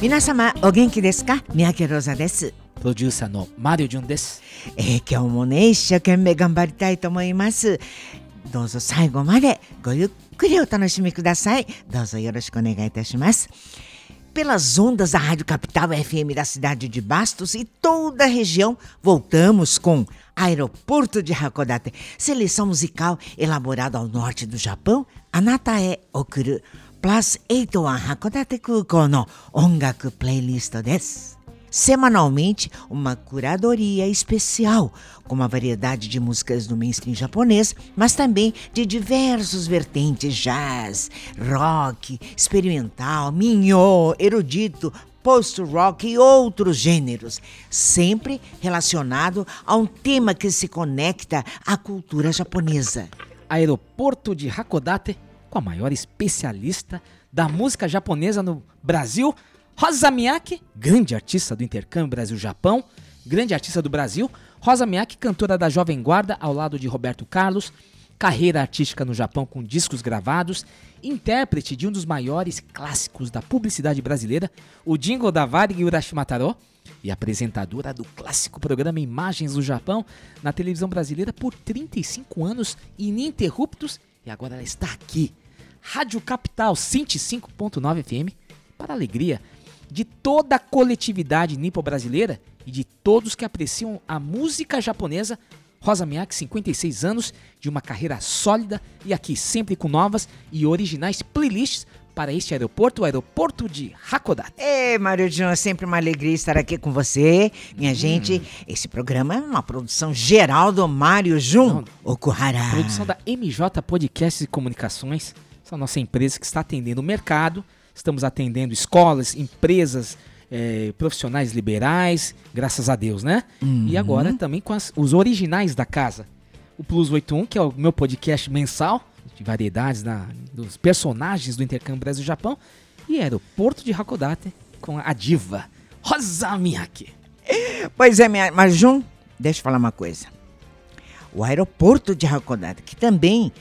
皆様お元気ですか三宅ローザです、プロデューサーのマリオジュンですえー今日もね一生懸命頑張りたいと思いますどうぞ最後までごゆっくりお楽しみくださいどうぞよろしくお願いいたします Pelas ondas da Rádio Capital FM da cidade de Bastos e toda a região, voltamos com Aeroporto de Hakodate, seleção musical elaborada ao norte do Japão, Anatae Okuru, Plus 81 Hakodate Kukou no Ongaku Playlist です。Semanalmente, uma curadoria especial com uma variedade de músicas do mainstream japonês, mas também de diversos vertentes jazz, rock, experimental, minho, erudito, post-rock e outros gêneros, sempre relacionado a um tema que se conecta à cultura japonesa. Aeroporto de Hakodate com a maior especialista da música japonesa no Brasil, Rosa Miyake, grande artista do intercâmbio Brasil-Japão, grande artista do Brasil. Rosa Miyake, cantora da Jovem Guarda ao lado de Roberto Carlos, carreira artística no Japão com discos gravados, intérprete de um dos maiores clássicos da publicidade brasileira, o jingle da Varig Urashimataro, e apresentadora do clássico programa Imagens do Japão na televisão brasileira por 35 anos ininterruptos e agora ela está aqui. Rádio Capital 105.9 FM para a alegria de toda a coletividade nipo-brasileira e de todos que apreciam a música japonesa. Rosa Miyake, 56 anos, de uma carreira sólida e aqui sempre com novas e originais playlists para este aeroporto, o aeroporto de Hakodate. Ei, Mário Jun, é sempre uma alegria estar aqui com você. Minha gente, esse programa é uma produção geral do Mário Jun Okuhara. Produção da MJ Podcasts e Comunicações. Essa é a nossa empresa que está atendendo o mercado. Estamos atendendo escolas, empresas, eh, profissionais liberais, graças a Deus, né? E agora também com as- os originais da casa. O Plus 81, que é o meu podcast mensal, de variedades da- dos personagens do intercâmbio Brasil-Japão. E Aeroporto de Hakodate, com a diva Rosa Miyake. Pois é, minha, mas Jun, deixa eu falar uma coisa. O aeroporto de Hakodate, que também,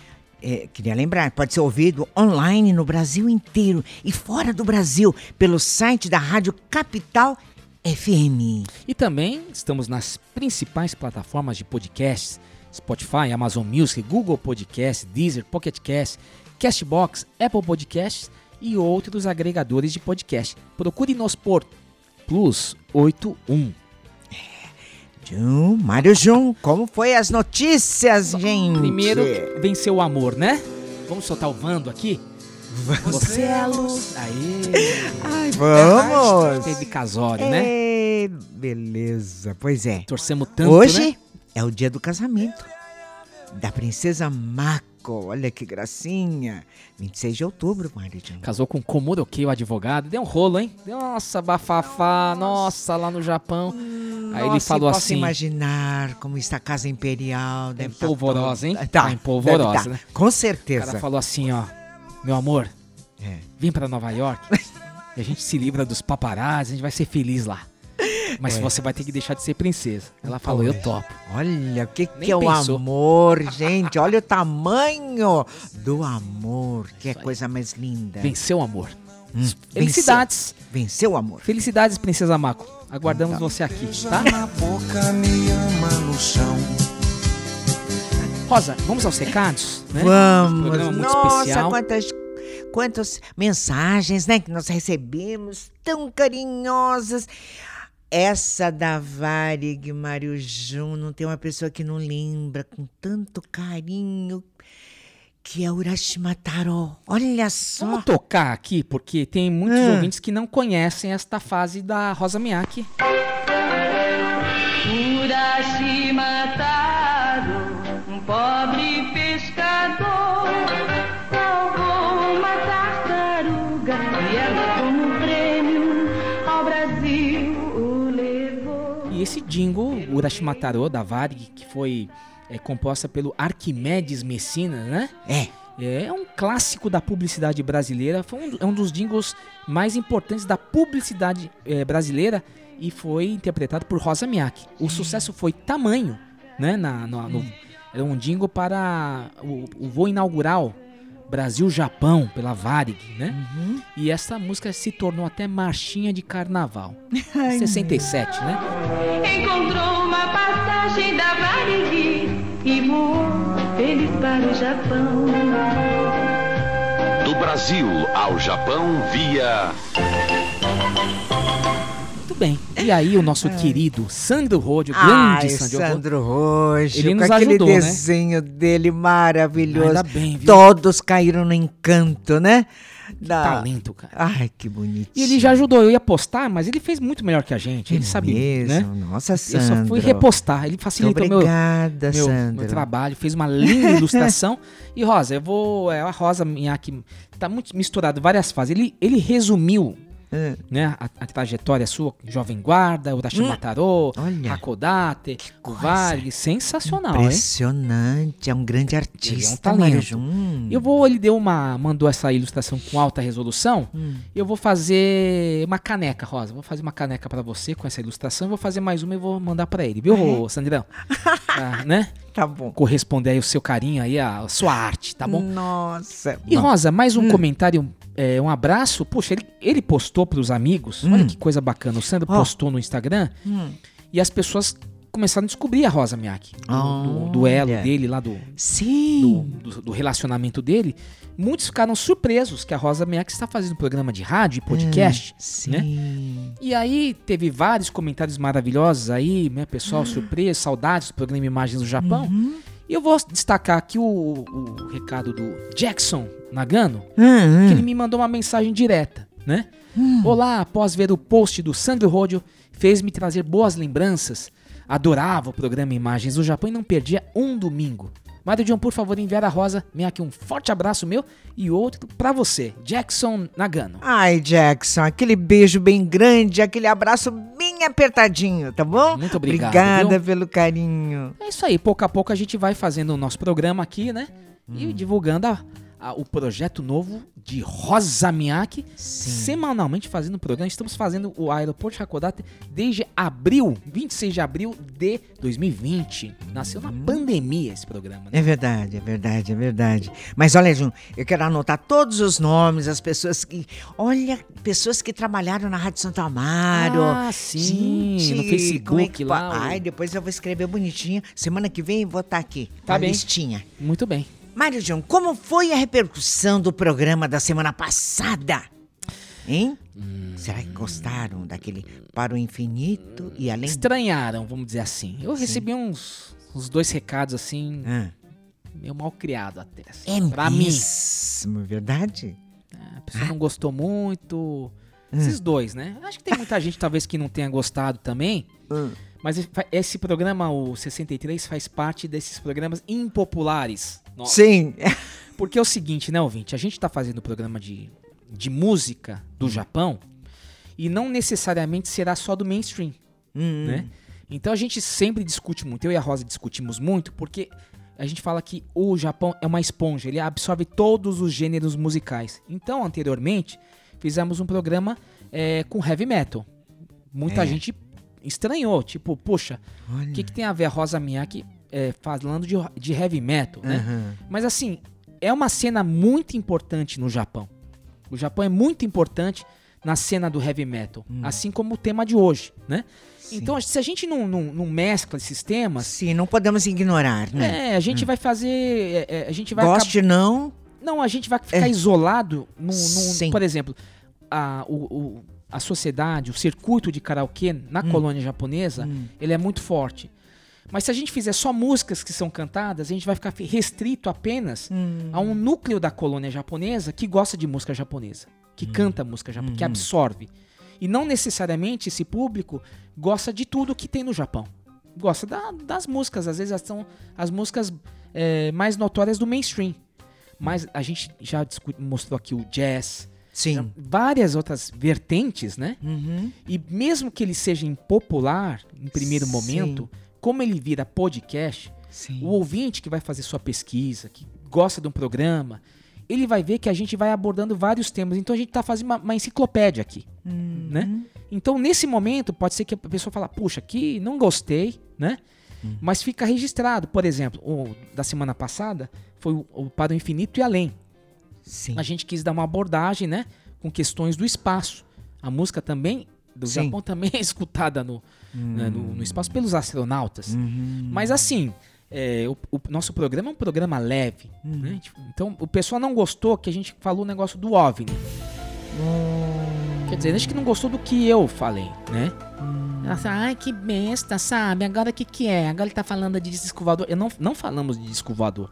eh, queria lembrar, pode ser ouvido online no Brasil inteiro e fora do Brasil, pelo site da Rádio Capital FM. E também estamos nas principais plataformas de podcasts: Spotify, Amazon Music, Google Podcasts, Deezer, Pocket Cast, Castbox, Apple Podcasts e outros agregadores de podcast. Procure-nos por Plus 81. Jun, Mário Jun, como foi as notícias, gente? Primeiro, venceu o amor, né? Vamos soltar o Vando aqui? Você é a luz. Aê! Ai, vamos! Teve casório, né? Beleza, pois é. Torcemos tanto, Hoje né? É o dia do casamento da princesa Mako. Olha que gracinha. 26 de outubro, Maridinho. Casou com Komoroki, o advogado. Deu um rolo, hein? Deu, nossa, bafafá. Nossa, lá no Japão. Aí ele Nossa, falou posso assim... imaginar como está a casa imperial. Deve tá polvorosa, hein? Tá Tá, empolvorosa, deve tá. né? Com O certeza. cara falou assim, ó. Meu amor, É. vem pra Nova York. e a gente se livra dos paparazzi, a gente vai ser feliz lá. Mas É. você vai ter que deixar de ser princesa. Ela falou, eu topo. Olha, o que, Nem que é o pensou. amor, gente? Olha o tamanho do amor. Que é coisa mais linda. Venceu o amor. Hum, Felicidades. Venceu, o amor. Felicidades, princesa Mako. Aguardamos você aqui, tá? na boca, me ama no chão. Rosa, vamos aos recados? Né? Vamos. Programa muito Nossa, especial. quantas, quantas mensagens, né, que nós recebemos, tão carinhosas. Essa da Varig Mário Jun, não tem uma pessoa que não lembra com tanto carinho, que é Urashima Taro. Olha só. Vamos tocar aqui, porque tem muitos Ah. ouvintes que não conhecem esta fase da Rosa Miyake. Urashima Taro, jingle Urashimataro da Varig, que foi é, composta pelo Arquimedes Messina, né? É. É um clássico da publicidade brasileira, foi um, é um dos jingles mais importantes da publicidade eh, brasileira e foi interpretado por Rosa Miyake. O sucesso foi tamanho, né? Na, no- era um jingle para o, o voo inaugural Brasil-Japão pela Varig, né? E essa música se tornou até marchinha de carnaval. 67, né? Encontrou uma passagem da Varig e voou feliz para o Japão. Do Brasil ao Japão via bem. E aí o nosso querido Sandro Rode, o grande Ai, Sandro, Sandro Rojo, Ele com nos aquele ajudou, né? desenho dele maravilhoso. Ainda bem, viu? Todos caíram no encanto, né? Da... talento, cara. Ai, que bonitinho. E ele já ajudou, eu ia postar, mas ele fez muito melhor que a gente. Ele É sabe, mesmo? né? Nossa, Eu Sandro. só fui repostar, ele facilitou meu, obrigada, meu, meu trabalho, fez uma linda ilustração. E Rosa, eu vou. É, a Rosa Minhaque tá muito misturado, várias fases. Ele, ele resumiu Ah, né, a, a trajetória sua, Jovem Guarda, Urashimataro, olha. Hakodate, o coisa. Vale, sensacional, hein? Impressionante, é um grande artista. talento. Mário Jun. Hum. Eu vou, ele deu uma, mandou essa ilustração com alta resolução. Hum. Eu vou fazer uma caneca, Rosa. Vou fazer uma caneca pra você com essa ilustração. Vou fazer mais uma e vou mandar pra ele, viu, Uhum. Sandrão? Pra, né? Tá bom. Corresponder aí o seu carinho aí, a sua arte, tá bom? Nossa. E Rosa, mais um Hum. comentário, é, um abraço. Puxa, ele, ele postou pros amigos. Olha que coisa bacana. O Sandro Hum. Ó. postou no Instagram Hum. e as pessoas começaram a descobrir a Rosa Miyake. Do, do duelo Olha. dele lá do, do, Sim. do- do relacionamento dele, muitos ficaram surpresos que a Rosa Miyake está fazendo programa de rádio e podcast, Sim. né? E aí teve vários comentários maravilhosos aí, né, pessoal Hum. surpreso, saudades do programa Imagens do Japão. Uhum. E eu vou destacar aqui o, o recado do Jackson Nagano, Hum, que hum. ele me mandou uma mensagem direta, né? Olá, após ver o post do Sandro Rodio, fez-me trazer boas lembranças. Adorava o programa Imagens do Japão e não perdia um domingo. Mário John, por favor, enviar a Rosa minha aqui um forte abraço meu e outro pra você, Jackson Nagano. Ai, Jackson, aquele beijo bem grande, aquele abraço bem apertadinho, tá bom? Muito obrigado, Obrigada viu? pelo carinho. É isso aí, pouco a pouco a gente vai fazendo o nosso programa aqui, né? Hum. E divulgando a- a- o projeto novo de Rosa Miyake, semanalmente fazendo o programa. Estamos fazendo o Aeroporto de Hakodate desde abril, 26 de abril de 2020. Nasceu na pandemia esse programa, né? É verdade, é verdade, é verdade. Mas olha, Jun, eu quero anotar todos os nomes, as pessoas que. Olha, pessoas que trabalharam na Rádio Santo Amaro. Ah, sim, no Facebook como é lá, Ai, depois eu vou escrever bonitinho. Semana que vem vou estar aqui. Tá a bem. listinha. Muito bem. Mário João, como foi a repercussão do programa da semana passada? Hein? Hum. Será que gostaram daquele Para o Infinito e Além? Estranharam, vamos dizer assim. Eu recebi uns, uns dois recados assim, Ah, meio mal criado até. assim, é pra mim. mesmo, verdade? A pessoa não gostou muito. Hum. Esses dois, né? Acho que tem muita gente talvez que não tenha gostado também. Hum. Mas esse- programa, o 63, faz parte desses programas impopulares. Nossa. Sim. Porque é o seguinte, né, ouvinte? A gente tá fazendo programa de, de música Hum. do Japão e não necessariamente será só do mainstream, Hum, né? Então a gente sempre discute muito, eu e a Rosa discutimos muito, porque a gente fala que o Japão é uma esponja, ele absorve todos os gêneros musicais. Então, anteriormente, fizemos um programa é, com heavy metal. Muita É. gente estranhou, tipo, poxa, o que, que tem a ver a Rosa Miyake é, falando de, de heavy metal, né? Aham. Mas assim, é uma cena muito importante no Japão. O Japão é muito importante na cena do heavy metal, assim como o tema de hoje, né? Então, se a gente não, não, não mescla esses temas, Sim, não podemos ignorar, né? é, a gente vai fazer. é, é, a gente vai Goste não, Não, a gente vai ficar isolado num, num- Sim. Por exemplo, a, o, o- a sociedade, o circuito de karaokê na colônia japonesa, ele é muito forte. Mas se a gente fizer só músicas que são cantadas, a gente vai ficar restrito apenas a um núcleo da colônia japonesa que gosta de música japonesa, que canta música japonesa, que absorve. E não necessariamente esse público gosta de tudo que tem no Japão. Gosta da- das músicas, às vezes elas são as músicas é, mais notórias do mainstream. Mas a gente já mostrou aqui o jazz, Sim. várias outras vertentes, né? Uhum. E mesmo que ele seja impopular em primeiro Sim. momento, como ele vira podcast, Sim. o ouvinte que vai fazer sua pesquisa, que gosta de um programa, ele vai ver que a gente vai abordando vários temas. Então a gente tá fazendo uma, uma enciclopédia aqui, Uhum. né? Então nesse momento pode ser que a pessoa fala, puxa, aqui não gostei, né? Uhum. Mas fica registrado. Por exemplo, o da semana passada foi o, o Para o Infinito e Além. Sim. A gente quis dar uma abordagem, né? Com questões do espaço. A música também, do Sim. Japão, também é escutada no, né, no, no espaço pelos astronautas. Uhum. Mas assim, é, o, o nosso programa é um programa leve. Uhum. né? Então o pessoal não gostou que a gente falou o negócio do OVNI. Hum. Quer dizer, acho que não gostou do que eu falei, né? Hum. Ela fala, ai que besta, sabe? Agora o que que é? Agora ele tá falando de disco voador. Eu não, não falamos de disco voador.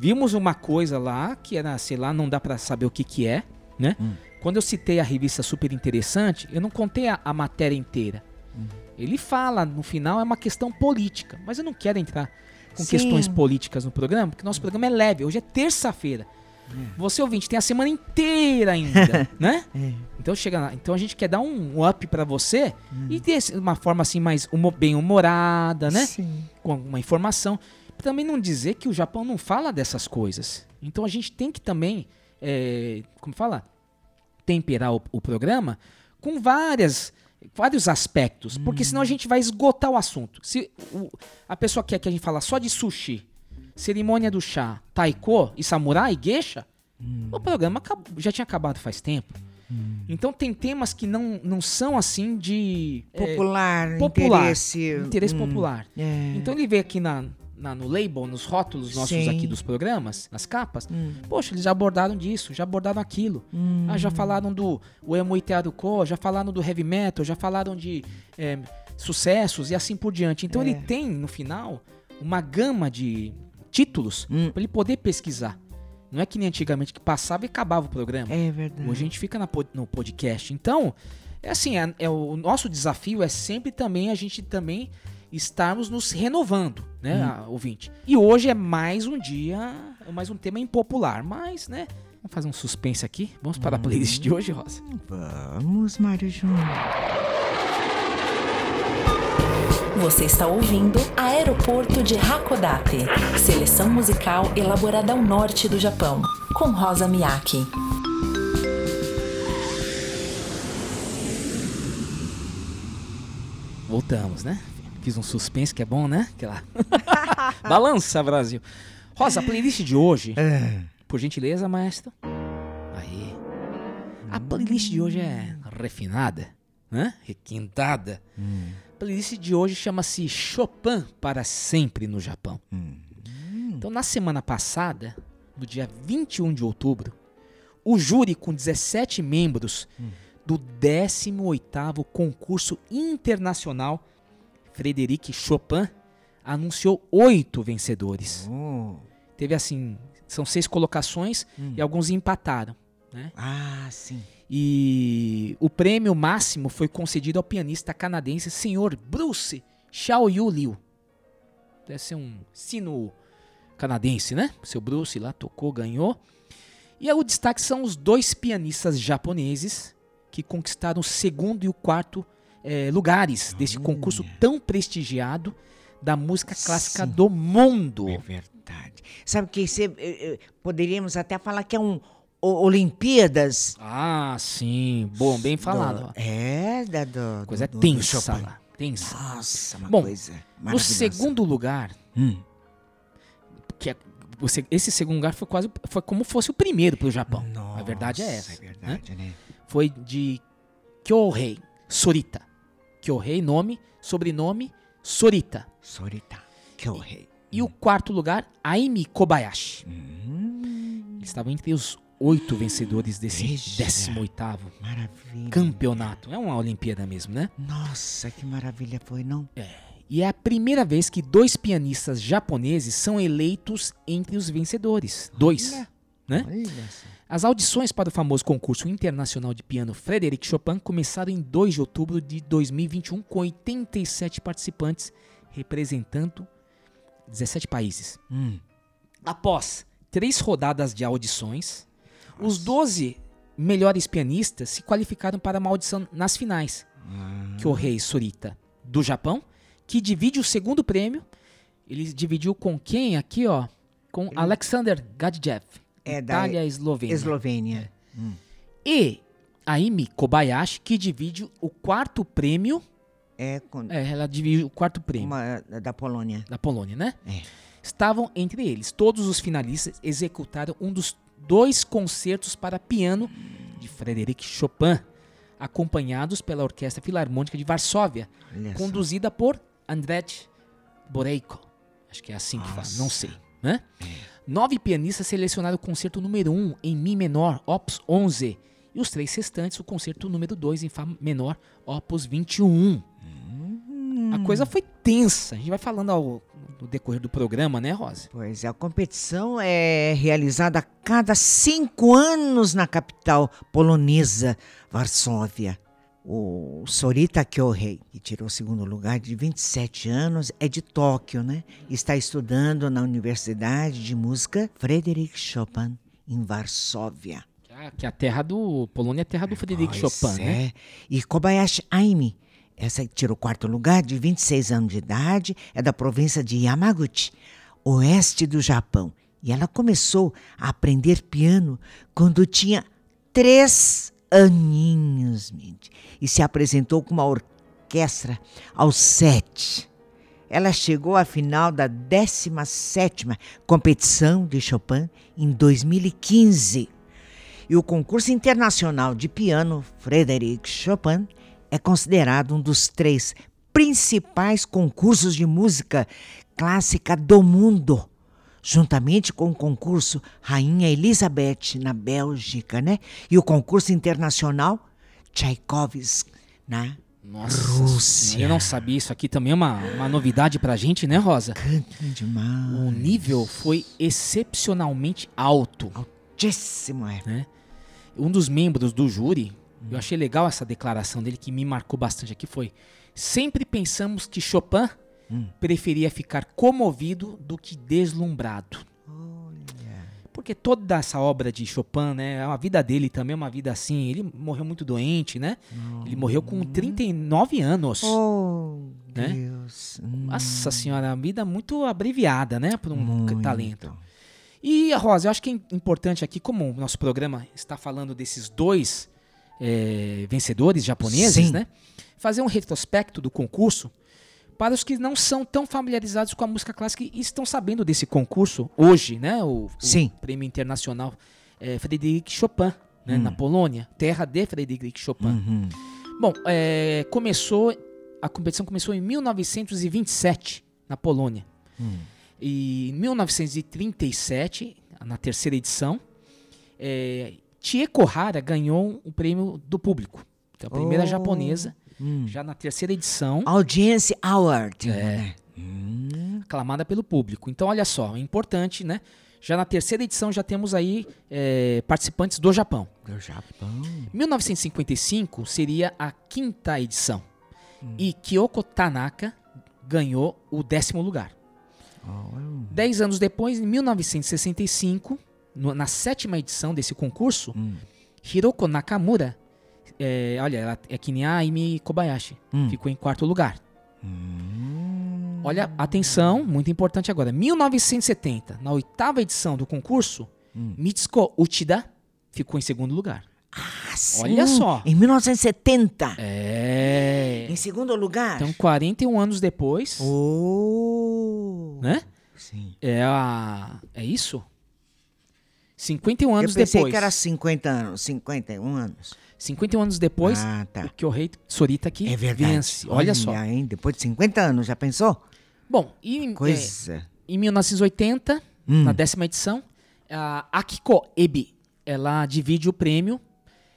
Vimos uma coisa lá que era, sei lá, não dá pra saber o que que é, né? Hum. Quando eu citei a revista Super Interessante, eu não contei a, a matéria inteira. Hum. Ele fala, no final, é uma questão política. Mas eu não quero entrar com Sim. questões políticas no programa, porque nosso programa é leve. Hoje é terça-feira. Você ouvinte tem a semana inteira ainda, né? É. Então chega lá. Então a gente quer dar um up pra você e ter uma forma assim mais bem humorada, né? Sim. Com uma informação. Também não dizer que o Japão não fala dessas coisas. Então a gente tem que também, é, como fala, temperar o, o programa com várias vários aspectos, porque senão a gente vai esgotar o assunto. Se o- a pessoa quer que a gente fala só de sushi, cerimônia do chá, taiko e samurai, geisha, o programa já tinha acabado faz tempo. Então tem temas que não, não são assim de é, Popular, popular, interesse. interesse hum, popular. é. Então ele vê aqui na, na- no label, nos rótulos nossos Sim. aqui dos programas, nas capas, Hum. poxa, eles já abordaram disso, já abordaram aquilo. Ah, já falaram do o emo Itaruko, já falaram do heavy metal, já falaram de é, sucessos e assim por diante. Então É. ele tem, no final, uma gama de títulos Hum. para ele poder pesquisar. Não é que nem antigamente que passava e acabava o programa. É verdade. Hoje a gente fica na no podcast. Então, é assim, é, é o nosso desafio é sempre também a gente também estarmos nos renovando, né, a- ouvinte. E hoje é mais um dia, mais um tema impopular, mas, né, vamos fazer um suspense aqui. Vamos para a playlist de hoje, Rosa. Vamos, Mário Júnior. Você está ouvindo Aeroporto de Hakodate, seleção musical elaborada ao norte do Japão, com Rosa Miyake. Voltamos, né? Fiz um suspense que é bom, né? Aquela Balança, Brasil. Rosa, a playlist de hoje, É. por gentileza, maestro. Aí. A playlist de hoje é refinada, né? Requintada. A playlist de hoje chama-se Chopin para sempre no Japão. Então, na semana passada, no dia 21 de outubro, o júri com 17 membros do 18º concurso internacional Frederic Chopin anunciou oito vencedores. Oh. Teve assim, são seis colocações e alguns empataram, né? Ah, sim. E o prêmio máximo foi concedido ao pianista canadense Sr. Bruce Xiaoyu Liu. Deve ser um sino canadense, né? Seu Bruce lá tocou, ganhou. E o destaque são os dois pianistas japoneses que conquistaram o segundo e o quarto eh, lugares desse concurso tão prestigiado da música clássica Sim. do mundo. É verdade. Sabe que você, eh, eh, poderíamos até falar que é um o- Olimpíadas. Ah, sim. Bom, bem falado. do- é, da do, Coisa do- do tensa Chopin. lá. Tensa. Nossa, uma Bom, coisa No maravilhosa. segundo lugar, Hum. que é- você- esse segundo lugar foi quase foi como fosse o primeiro pro Japão. a verdade é Nossa, essa. É né? verdade, né? Foi de Kyohei Sorita. Kyohei, nome, sobrenome Sorita. Sorita. Que é o rei. E o quarto lugar, Aimi Kobayashi. Hum, Eles estavam entre os oito vencedores desse Veja. 18º maravilha. campeonato. É uma Olimpíada mesmo, né? Nossa, que maravilha foi, não? E é a primeira vez que dois pianistas japoneses são eleitos entre os vencedores. Dois. Olha. Né? As audições para o famoso concurso internacional de piano Frederic Chopin começaram em 2 de outubro de 2021 com 87 participantes representando 17 países. Hum. Após três rodadas de audições, os 12 melhores pianistas se qualificaram para uma audição nas finais. Que o rei Sorita, do Japão, que divide o segundo prêmio. Ele dividiu com quem aqui, ó? Com Alexander Gadjev, É da Itália e Eslovênia. Eslovênia. E a Imi Kobayashi, que divide o quarto prêmio. É, com, É, ela divide o quarto prêmio uma da Polônia. da Polônia, né? É. Estavam entre eles. Todos os finalistas executaram um dos dois concertos para piano de Frederic Chopin, acompanhados pela Orquestra Filarmônica de Varsóvia, Olha só. conduzida por Andrzej Boreiko. Acho que é assim que fala, não sei, né? Nove pianistas selecionaram o concerto número 1 um em Mi menor, Opus 11, e os três restantes o concerto número 2 em Fá menor, Opus 21. A coisa foi tensa. A gente vai falando ao no decorrer do programa, né, Rosa? Pois é, a competição é realizada a cada cinco anos na capital polonesa, Varsóvia. O Sorita Kyohei, que tirou o segundo lugar de 27 anos, é de Tóquio, né? Está estudando na Universidade de Música Frederic Chopin, em Varsóvia. Que a- Que a terra do. Polônia é a terra do Frederic Pois Chopin, né? é. E Kobayashi Aimi, essa que tirou o quarto lugar, de 26 anos de idade, é da província de Yamaguchi, oeste do Japão. E ela começou a aprender piano quando tinha três aninhos. E se apresentou com uma orquestra aos sete. Ela chegou à final da 17ª competição de Chopin em 2015. E o concurso internacional de piano Frederic Chopin é considerado um dos três principais concursos de música clássica do mundo, juntamente com o concurso Rainha Elizabeth na Bélgica, né? E o concurso internacional Tchaikovsky na Nossa, Rússia. Eu não sabia. Isso aqui também é uma, uma novidade pra gente, né, Rosa? Canta demais. O nível foi excepcionalmente alto. Altíssimo, é. né? Um dos membros do júri, eu achei legal essa declaração dele que me marcou bastante aqui foi: sempre pensamos que Chopin preferia ficar comovido do que deslumbrado. Porque toda essa obra de Chopin, né, a vida dele também é uma vida assim. Ele morreu muito doente, né? Ele morreu com 39 anos. Oh, Né? Deus. Hum, Nossa senhora, uma vida muito abreviada, né, para um muito. talento. E, Rosa, eu acho que é importante aqui, como o nosso programa está falando desses dois eh, vencedores japoneses, Sim. né? Fazer um retrospecto do concurso para os que não são tão familiarizados com a música clássica e estão sabendo desse concurso hoje, né? O, o Sim. Prêmio Internacional eh, Frederic Chopin, né? Hum. na Polônia, terra de Frederic Chopin. Uhum. Bom, eh, começou a competição começou em 1927 na Polônia. E em 1937, na terceira edição, é, Chie Kohara ganhou o prêmio do público. Então, a primeira Oh. japonesa, Hum. já na terceira edição, Audience Award. É. Hum. aclamada pelo público. Então, olha só, é importante, né? Já na terceira edição já temos aí é, participantes do Japão. Do Japão. 1955 seria a quinta edição. Hum. E Kyoko Tanaka ganhou o décimo lugar. Dez anos depois, em 1965, no- na sétima edição desse concurso, Hum. Hiroko Nakamura, é, olha, ela é que nem a Amy Kobayashi, Hum. ficou em quarto lugar. Olha, atenção, muito importante agora. 1970, na oitava edição do concurso, Hum. Mitsuko Uchida ficou em segundo lugar. Ah, sim. Olha só. Em 1970. É. Em segundo lugar. Então, 41 anos depois, Oh. né? Sim. É a. É isso? 51 Eu anos pensei depois. que era 50 anos, 51 anos. 51 anos depois, Ah, tá. o Kyohei Sorita aqui É verdade. vence. Olha, só. Hein? Depois de 50 anos, já pensou? Bom, e é, Coisa. em 1980, Hum. na décima edição, a Akiko Ebi, ela divide o prêmio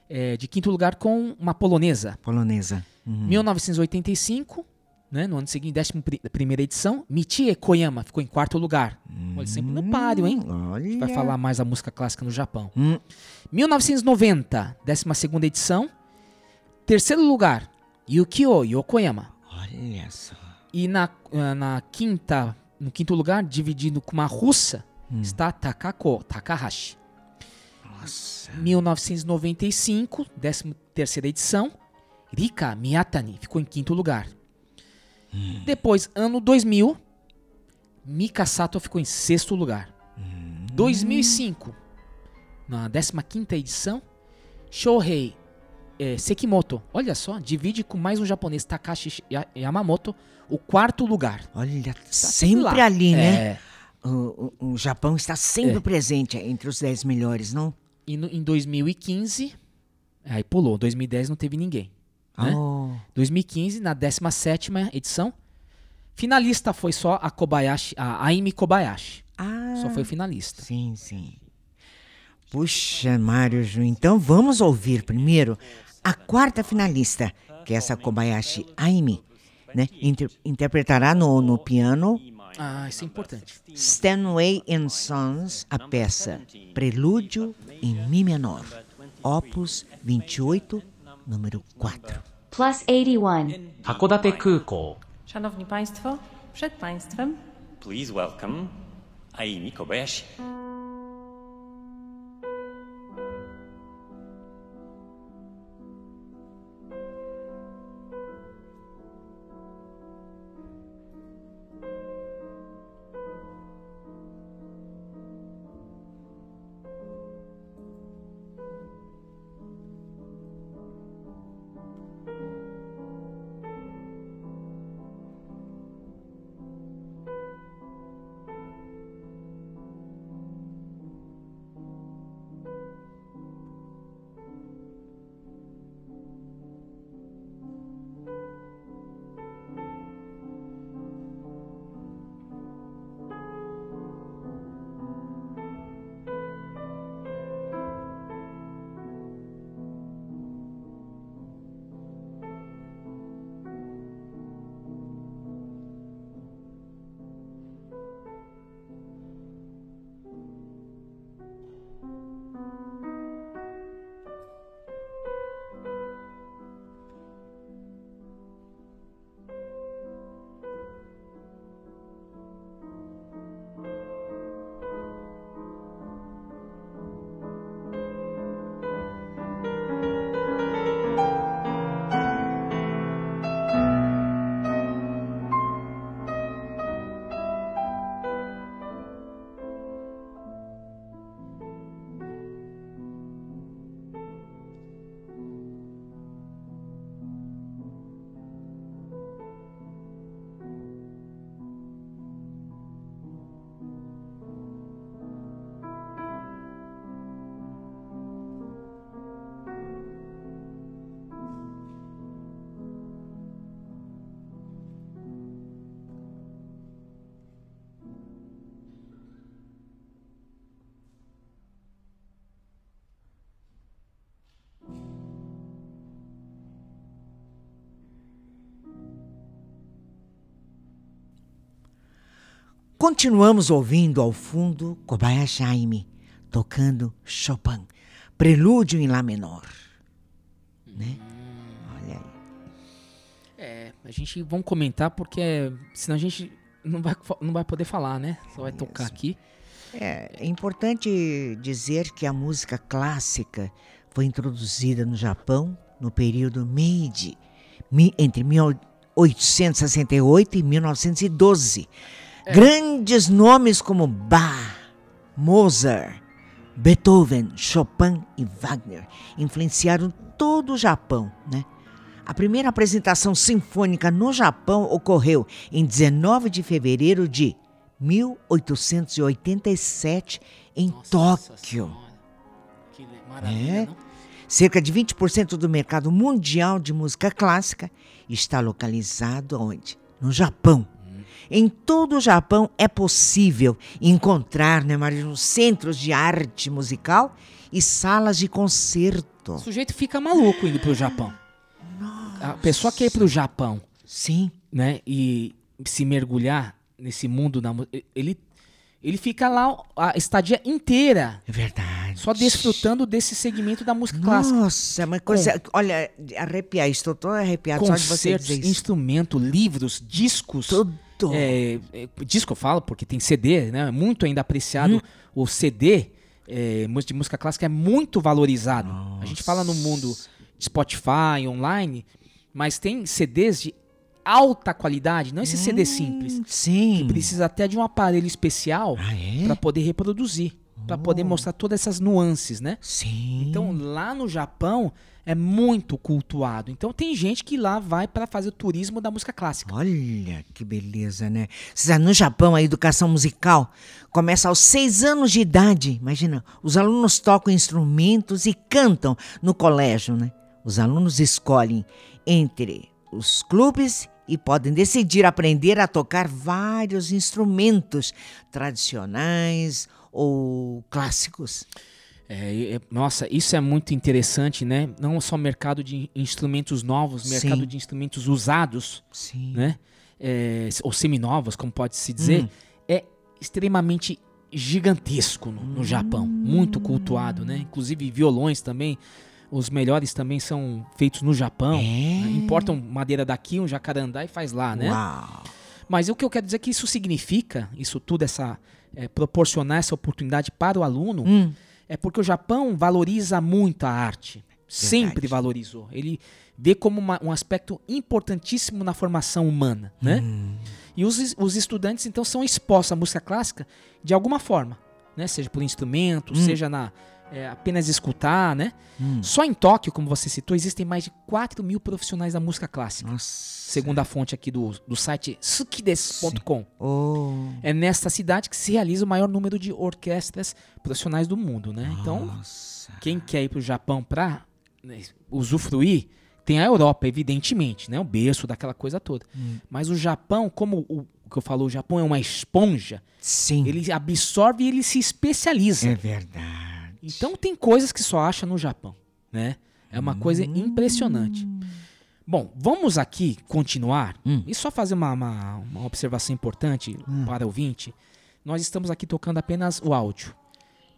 é, de quinto lugar com uma polonesa. Polonesa. Uhum. 1985, né, no ano seguinte, décima pri- primeira edição, Michie Koyama ficou em quarto lugar. Olha, sempre no páreo, hein? Olha. Vai falar mais da música clássica no Japão. Hum. 1990, 12 edição. Terceiro lugar, Yukio Yokoyama. Olha só. E na, ah, na quinta, no quinto lugar, dividido com uma russa, está Takako Takahashi. 1995, 13 terceira edição, Rika Miyatani ficou em quinto lugar. Depois, ano 2000, Mika Sato ficou em sexto lugar. 2005, na 15ª edição, Shohei eh, Sekimoto, olha só, divide com mais um japonês, Takashi Ya- Yamamoto, o quarto lugar. Olha, Tá sempre lá. ali, né? É, O, o- o Japão está sempre É. presente entre os 10 melhores, não? e no- em 2015, aí pulou, 2010 não teve ninguém. Né? Oh, 2015, na 17ª edição, finalista foi só a Kobayashi, a Aimi Kobayashi. ah, Só foi finalista. sim, sim. Puxa, Mário Ju, então vamos ouvir primeiro a quarta finalista, que é essa Kobayashi Aimi, né? Inter interpretará no, no piano. Ah, isso é importante. Stanway and Sons, a peça Prelúdio em Mi menor, opus 28, número 4. Plus 81. Hakodate Kuko. Szanowni Państwo, przed Państwem. Please welcome Aimi Kobayashi. 'Continuamos ouvindo ao fundo Kobayashi Aimi tocando Chopin, Prelúdio em Lá menor. Né? Olha aí. É, a gente vamos comentar porque é, senão a gente não vai, não vai poder falar, né? Só vai tocar aqui. É, é importante dizer que a música clássica foi introduzida no Japão no período Meiji, entre 1868 e 1912. Grandes nomes como Bach, Mozart, Beethoven, Chopin e Wagner influenciaram todo o Japão, né? A primeira apresentação sinfônica no Japão ocorreu em 19 de fevereiro de 1887 em Tóquio. Senhora. Que maravilha, É. Cerca de 20% do mercado mundial de música clássica está localizado onde? No Japão. Em todo o Japão é possível encontrar, né, Maria, centros de arte musical e salas de concerto. O sujeito fica maluco indo pro Japão. A pessoa quer ir pro Japão, Sim, né? E se mergulhar nesse mundo da música. Ele, ele fica lá a estadia inteira, é verdade. só desfrutando desse segmento da música clássica. Nossa, uma coisa. Olha, arrepiar, estou todo arrepiado só de você dizer isso. instrumento, livros, discos. Tudo. É, é, disco eu falo porque tem CD, né? Muito ainda apreciado Hum. o CD é, música de música clássica é muito valorizado. A gente fala no mundo de Spotify, online, mas tem CDs de alta qualidade, não esse CD simples. Sim. Que precisa até de um aparelho especial Ah, é? para poder reproduzir, para poder mostrar todas essas nuances, né? Sim. Então lá no Japão é muito cultuado. Então tem gente que lá vai para fazer o turismo da música clássica. Olha que beleza, né? No Japão, a educação musical começa aos seis anos de idade. Imagina, os alunos tocam instrumentos e cantam no colégio, né? Os alunos escolhem entre os clubes e podem decidir aprender a tocar vários instrumentos tradicionais ou clássicos. É, é- nossa, isso é muito interessante, né? Não só mercado de instrumentos novos, mercado Sim. de instrumentos usados, Sim. né? É, ou seminovos, como pode se dizer, Hum. é extremamente gigantesco no, no Japão, muito cultuado, né? Inclusive violões também, os melhores também são feitos no Japão. Né? Importam madeira daqui, um jacarandá e faz lá, né? Uau. Mas o que eu quero dizer é que isso significa, isso tudo, essa é, proporcionar essa oportunidade para o aluno, Hum. é porque o Japão valoriza muito a arte. Sempre valorizou. Ele vê como uma- um aspecto importantíssimo na formação humana, né? Hum. E os, os estudantes, então, são expostos à música clássica de alguma forma, né? Seja por instrumento, Hum. seja na é, apenas escutar, né? Hum. Só em Tóquio, como você citou, existem mais de 4 mil profissionais da música clássica. Nossa. Segundo a fonte aqui do, do site sukides.com. Oh. É nesta cidade que se realiza o maior número de orquestras profissionais do mundo, né? Então, Nossa. quem quer ir para o Japão para usufruir, tem a Europa, evidentemente, né? O berço daquela coisa toda. Hum. Mas o Japão, como o, o que eu falo, o Japão é uma esponja, Sim. ele absorve e ele se especializa. É verdade. Então tem coisas que só acha no Japão, né? É uma coisa impressionante. Bom, vamos aqui continuar Hum. e só fazer uma, uma, uma observação importante para o ouvinte. Nós estamos aqui tocando apenas o áudio.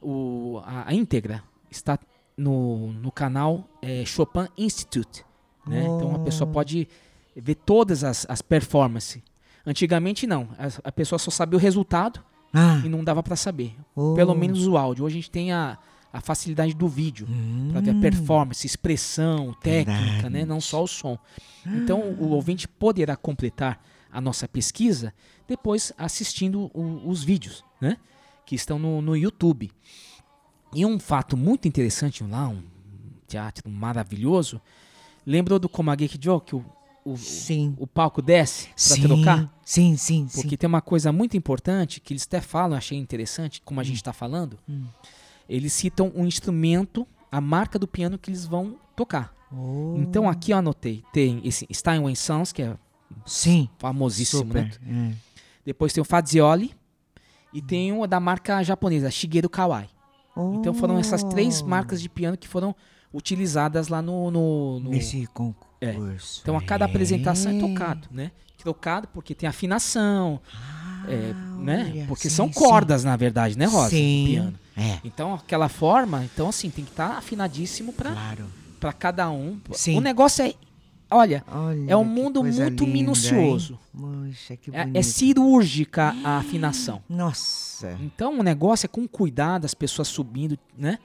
O, a, a íntegra está no, no canal eh, Chopin Institute. Né? Então a pessoa pode ver todas as, as performances. Antigamente não, a, a pessoa só sabia o resultado Ah. e não dava para saber. Oh. Pelo menos o áudio. Hoje a gente tem a, a facilidade do vídeo para ver a performance, expressão, técnica, Hum. Verdade. né? Não só o som. Então o ouvinte poderá completar a nossa pesquisa depois assistindo o- os vídeos, né? Que estão no, no YouTube. E um fato muito interessante lá, um teatro maravilhoso. Lembrou do Komageki Joe, que o, o, Sim. o palco desce para Sim. trocar? Sim, sim, sim. Porque tem uma coisa muito importante que eles até falam, achei interessante, como a gente está falando. Eles citam um instrumento, a marca do piano que eles vão tocar. Oh. Então aqui eu anotei, tem esse Steinway Sons, que é Sim. famosíssimo, né? Super. É. Depois tem o Fazioli e tem o da marca japonesa, Shigeru Kawai. Então foram essas três Oh. marcas de piano que foram utilizadas lá no... no, no- Nesse concurso. Então a cada apresentação é É. tocado, né? Trocado porque tem afinação, é, né? Ah, Porque sim, são sim. cordas, na verdade, né, Rosa? Sim. piano. É. Então, aquela forma, então assim, tem que estar afinadíssimo para Claro. para cada um. Sim. O negócio é, olha, Olha é um mundo muito linda, minucioso. que É, é cirúrgica a afinação. Nossa. Então o negócio é com cuidado, as pessoas subindo, né?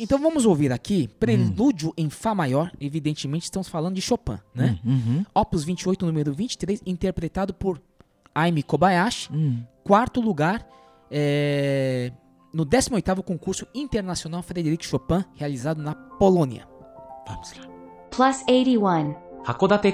Então vamos ouvir aqui Prelúdio em Fá maior, evidentemente estamos falando de Chopin, né? Uhum. Opus 28, número 23, interpretado por Aimi Kobayashi, Hum. quarto lugar é, no 18º concurso internacional Frederic Chopin, realizado na Polônia. Vamos lá. Plus 81. 函館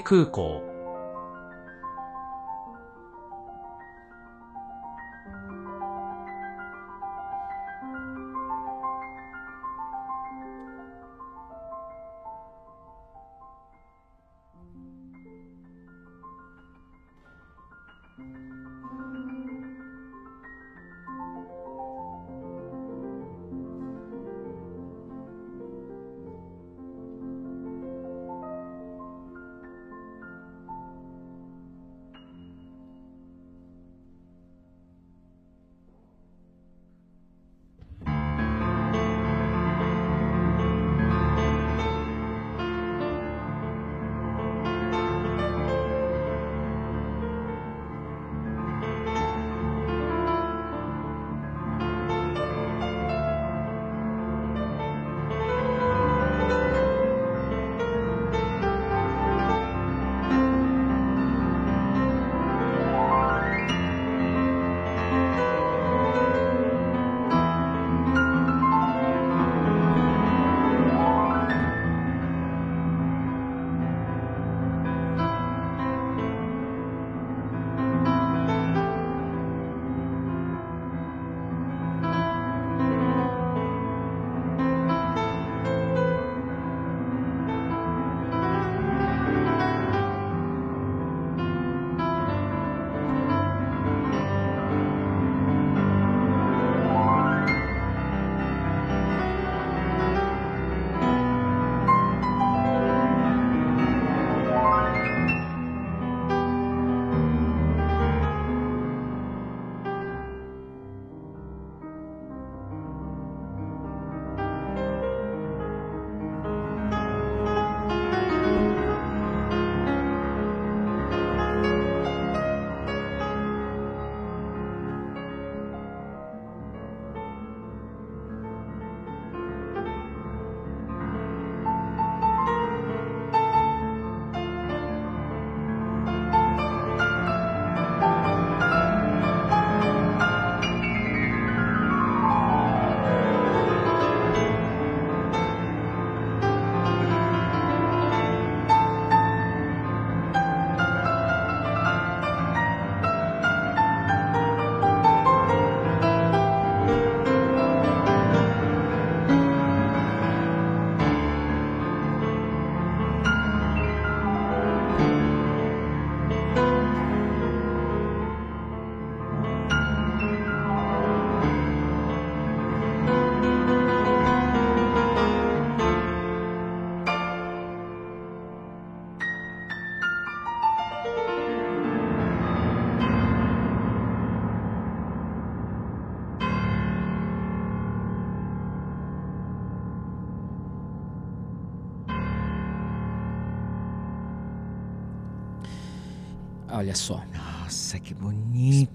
Olha só. Nossa, que bonito.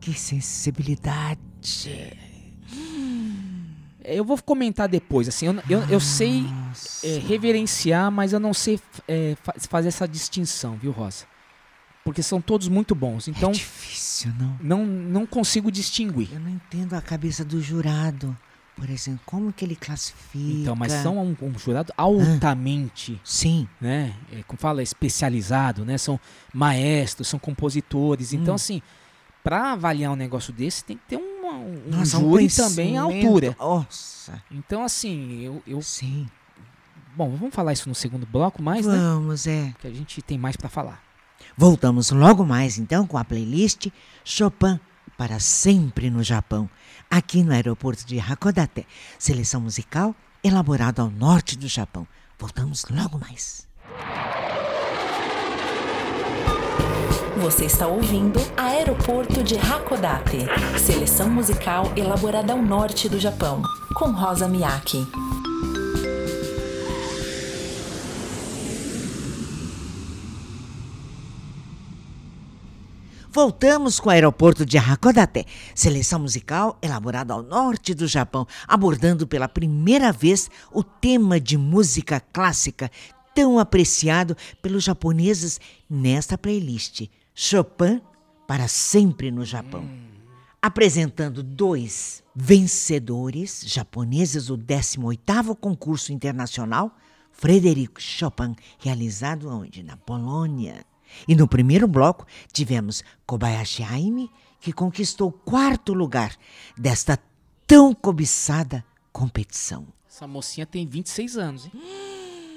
Que sensibilidade. Eu vou comentar depois, assim, eu, eu, eu sei é, reverenciar, mas eu não sei é, fa- fazer essa distinção, viu, Rosa? Porque são todos muito bons, então É difícil, não? não, não consigo distinguir. Eu não entendo a cabeça do jurado. Por exemplo, como que ele classifica? Então, mas são um, um jurado altamente, Sim. né? É, como fala, especializado, né? São maestros, são compositores. Então, Hum. assim, para avaliar um negócio desse, tem que ter uma- um, um Nossa, um júri também à altura. Nossa. Então, assim, eu, eu. Sim. Bom, vamos falar isso no segundo bloco mais, né? Vamos, é. Que a gente tem mais para falar. Voltamos logo mais então com a playlist Chopin para sempre no Japão, aqui no aeroporto de Hakodate, seleção musical elaborada ao norte do Japão. Voltamos logo mais. Você está ouvindo Aeroporto de Hakodate, seleção musical elaborada ao norte do Japão, com Rosa Miyake. Voltamos com o aeroporto de Hakodate, seleção musical elaborada ao norte do Japão, abordando pela primeira vez o tema de música clássica tão apreciado pelos japoneses nesta playlist, Chopin para sempre no Japão. Apresentando dois vencedores japoneses do 18º concurso internacional Frederic Chopin, realizado onde? Na Polônia. E no primeiro bloco tivemos Kobayashi Aimi, que conquistou o quarto lugar desta tão cobiçada competição. Essa mocinha tem 26 anos, hein?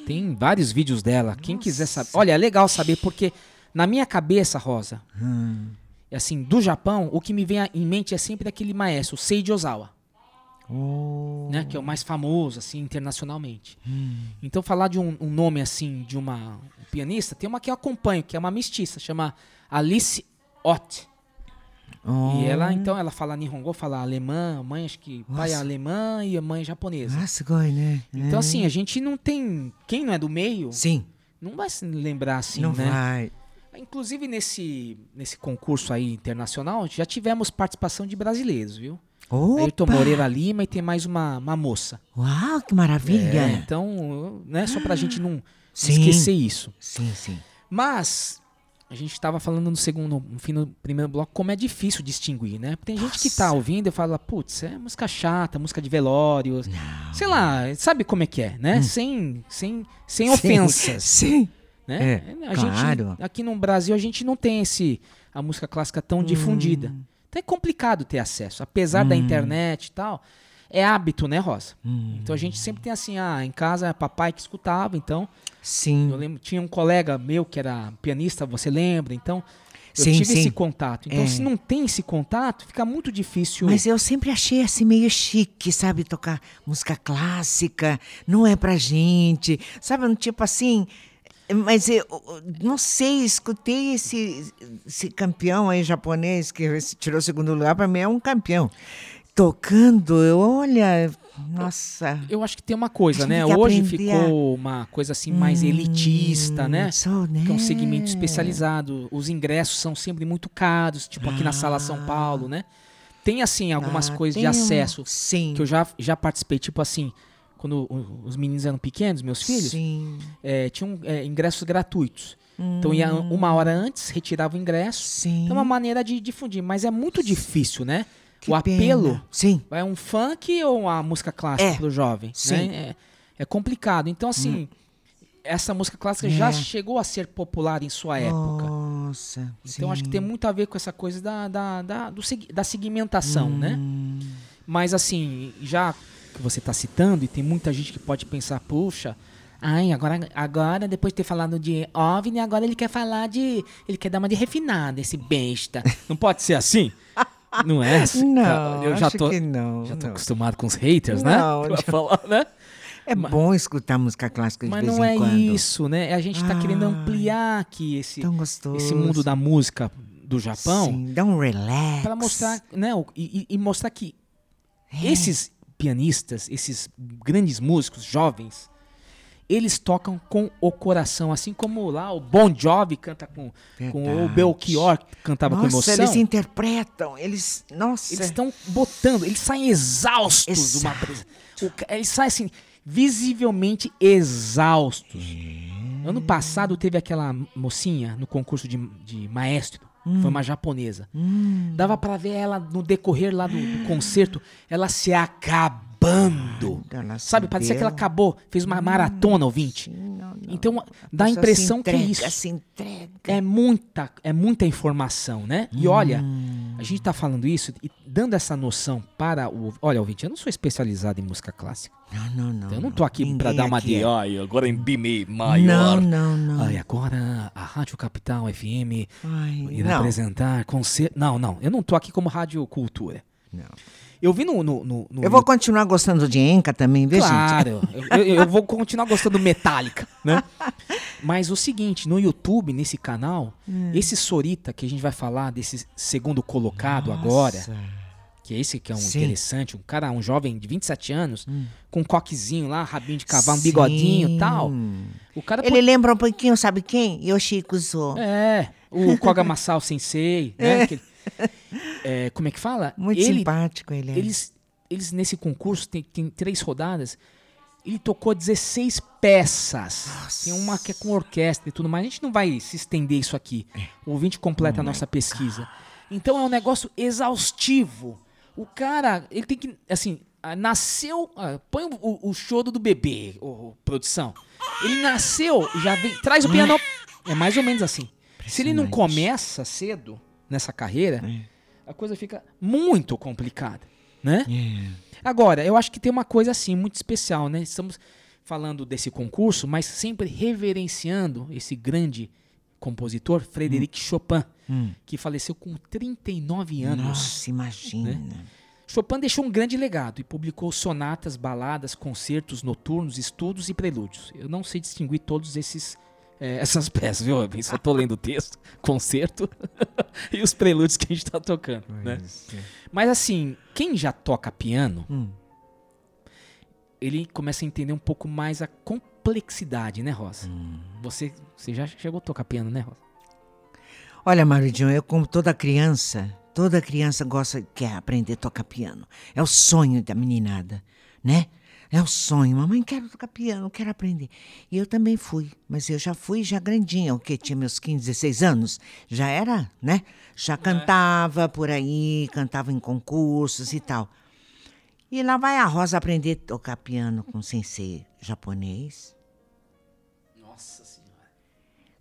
Tem vários vídeos dela. Quem quiser saber. Olha, é legal saber porque na minha cabeça, Rosa, é assim, do Japão, o que me vem em mente é sempre aquele maestro, Seiji Ozawa. Né, que é o mais famoso, assim, internacionalmente. Então, falar de um, um nome, assim, de uma pianista, tem uma que eu acompanho, que é uma mestiça, chama Alice Ott. E ela, então, ela fala Nihongo, fala alemã, mãe, acho que pai é Nossa. alemã e a mãe é japonesa. Ah, sugoi, né? Então, É. assim, a gente não tem. Quem não é do meio, Sim, não vai se lembrar assim, não né? vai. Inclusive, nesse, nesse concurso aí internacional, já tivemos participação de brasileiros, viu? Ayrton Opa! Moreira Lima e tem mais uma, uma moça. Uau, que maravilha! É, então, né, só pra gente não Sim. esquecer isso. Sim, sim. Mas, a gente estava falando no segundo, no fim do primeiro bloco, como é difícil distinguir, né? Tem gente que tá ouvindo e fala, putz, é música chata, música de velório. Sei lá, sabe como é que é, né? Sem, sem, sem Hum. Sim, ofensas. Sim. né? É, a claro. gente aqui no Brasil a gente não tem esse a música clássica tão difundida. Hum. Então é complicado ter acesso, apesar da internet e tal. É hábito, né, Rosa? Hum. Então a gente sempre tem assim, ah, em casa é papai que escutava, então Sim. eu lembro, tinha um colega meu que era pianista, você lembra? Então eu Sim, tive sim. esse contato. Então É. se não tem esse contato, fica muito difícil. Mas eu sempre achei assim meio chique, sabe? Tocar música clássica, não é pra gente, sabe? Um tipo assim. Mas eu não sei, escutei esse, esse campeão aí japonês que tirou o segundo lugar, pra mim é um campeão. Tocando, eu, olha, nossa. Eu acho que tem uma coisa, né? Hoje aprender a- ficou uma coisa assim mais elitista, né? Sou, né? Que é um segmento especializado. Os ingressos são sempre muito caros, tipo aqui na Sala São Paulo, né? Tem, assim, algumas Ah, coisas de tem um- acesso Sim. que eu já, já participei, tipo assim, quando o- os meninos eram pequenos, meus filhos, Sim. é, tinham é, ingressos gratuitos. Então ia uma hora antes, retirava o ingresso. Sim. É uma maneira de difundir, mas é muito difícil, né? Que o apelo pena. Sim. é um funk ou uma música clássica É. pro jovem? Sim. Hum. né? É, é complicado. Então, assim, essa música clássica já É. chegou a ser popular em sua época. Nossa. Então, acho que tem muito a ver com essa coisa da, da, da, do da segmentação, Hum. né? Mas, assim, já que você está citando, e tem muita gente que pode pensar, puxa, ai, agora, agora depois de ter falado de OVNI, agora ele quer falar de. Ele quer dar uma de refinada, esse besta. Não pode ser assim? Não é? Não, eu já acho tô, que não. já tô não. acostumado com os haters, Não, né? não. Pra falar, né? É bom escutar música clássica de Mas vez não em é quando. isso, né? A gente tá querendo Ai, ampliar aqui esse, esse mundo da música do Japão Sim, dá um relax. para mostrar, né? E, e- e mostrar que É. esses pianistas, esses grandes músicos jovens, eles tocam com o coração, assim como lá o Bon Jovi canta com, com o. Belchior cantava com Nossa, emoção. eles interpretam, eles. Nossa. Eles estão botando, eles saem exaustos de uma Exato. presa. O ca- Eles saem assim, visivelmente exaustos. É. Ano passado teve aquela mocinha no concurso de, de maestro. Hum. Foi uma japonesa. Dava pra ver ela no decorrer lá do, do concerto, ela se acabando. Ela se Sabe, parecia que ela acabou, fez uma maratona, ouvinte. Então dá a impressão que é entrega, isso. Se entrega. É muita, é muita informação, né? E olha, Hum. a gente tá falando isso e dando essa noção para o. Olha, ouvinte, eu não sou especializado em música clássica. Não, não, não. Então eu não tô aqui pra Ninguém dar uma aqui de. é. Ai, agora em BIM maior. Não, não, não. Ai, agora a Rádio Capital FM Ai, irá não. apresentar concerto. Não, não, eu não tô aqui como Rádio Cultura. Não. Eu vi no. no, no- no Eu vou continuar gostando de Enca também, gente? Claro, eu, eu- eu vou continuar gostando do Metallica, né? Mas o seguinte, no YouTube, nesse canal, Hum. esse Sorita que a gente vai falar desse segundo colocado agora, Nossa. Que é esse que é um Sim. Hum. interessante, um cara, um jovem de 27 anos, com um coquezinho lá, rabinho de cavalo, um bigodinho e tal. O cara Ele lembra um pouquinho, sabe quem? Yoshiko Zo. É, o Koga Masao Sensei, né? ele- é, como é que fala? Muito ele, simpático ele é. Eles, eles nesse concurso, tem, tem três rodadas, ele tocou 16 peças. Tem uma que é com orquestra e tudo mais. A gente não vai se estender isso aqui. O ouvinte completa a nossa pesquisa. Então é um negócio exaustivo. O cara, ele tem que, assim, ah, nasceu... ah, põe o, o- choro do bebê, ô, produção. Ele nasceu, já vem... Traz o piano... É mais ou menos assim. Se ele não começa cedo nessa carreira, a coisa fica muito complicada, né? Agora, eu acho que tem uma coisa assim muito especial, né? Estamos falando desse concurso, mas sempre reverenciando esse grande compositor, Frederic Chopin, que faleceu com 39 anos. Nossa, imagina. Chopin deixou um grande legado e publicou sonatas, baladas, concertos noturnos, estudos e prelúdios. Eu não sei distinguir todos esses eh, essas peças, viu? Eu só tô lendo o texto, concerto e os prelúdios que a gente tá tocando, né? Mas assim, quem já toca piano, Hum. ele começa a entender um pouco mais a complexidade, né, Rosa? Hum. Você, você já chegou a tocar piano, né, Rosa? Olha, Maridinho, eu como toda criança, toda criança gosta, quer aprender a tocar piano. É o sonho da meninada, né? É o sonho. Mamãe, quero tocar piano, quero aprender. E eu também fui, mas eu já fui já grandinha, o que tinha meus 15, 16 anos. Já era, né? Já cantava por aí, cantava em concursos e tal. E lá vai a Rosa aprender a tocar piano com sensei japonês.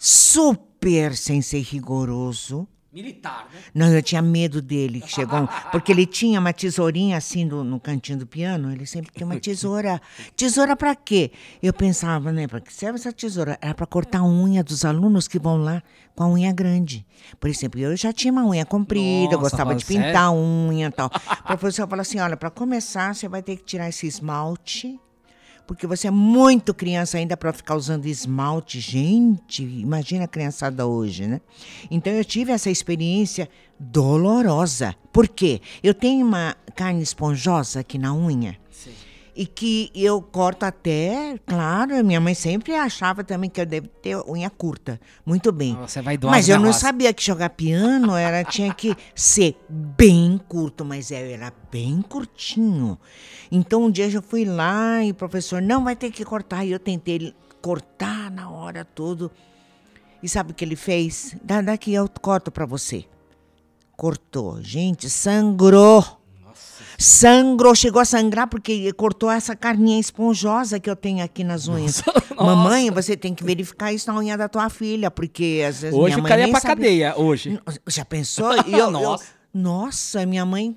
Super sensei rigoroso. Militar, né? Não, eu tinha medo dele, que chegou, um- porque ele tinha uma tesourinha assim no, no cantinho do piano, ele sempre tem uma tesoura. Tesoura pra quê? Eu pensava, né, pra que serve essa tesoura? Era pra cortar a unha dos alunos que vão lá com a unha grande. Por exemplo, eu já tinha uma unha comprida, eu Nossa, gostava de pintar a unha e tal. O professor falou assim, olha, pra começar, você vai ter que tirar esse esmalte, porque você é muito criança ainda para ficar usando esmalte. Gente, imagina a criançada hoje, né? Então eu tive essa experiência dolorosa. Por quê? Eu tenho uma carne esponjosa aqui na unha. E que eu corto até, claro, minha mãe sempre achava também que eu devo ter unha curta. Muito bem. Você vai idosa, Mas eu não Rosa? sabia que jogar piano era tinha que ser bem curto, mas eu era bem curtinho. Então um dia eu fui lá e o professor não vai ter que cortar e eu tentei cortar na hora tudo. E sabe o que ele fez? Dá daqui eu corto para você. Cortou, gente, sangrou. Sangrou, chegou a sangrar porque cortou essa carninha esponjosa que eu tenho aqui nas unhas. Mamãe, você tem que verificar isso na unha da tua filha, porque às vezes Hoje minha o mãe cara ia pra sabe- cadeia, hoje. Já pensou? E eu- eu- Nossa. nossa, minha mãe.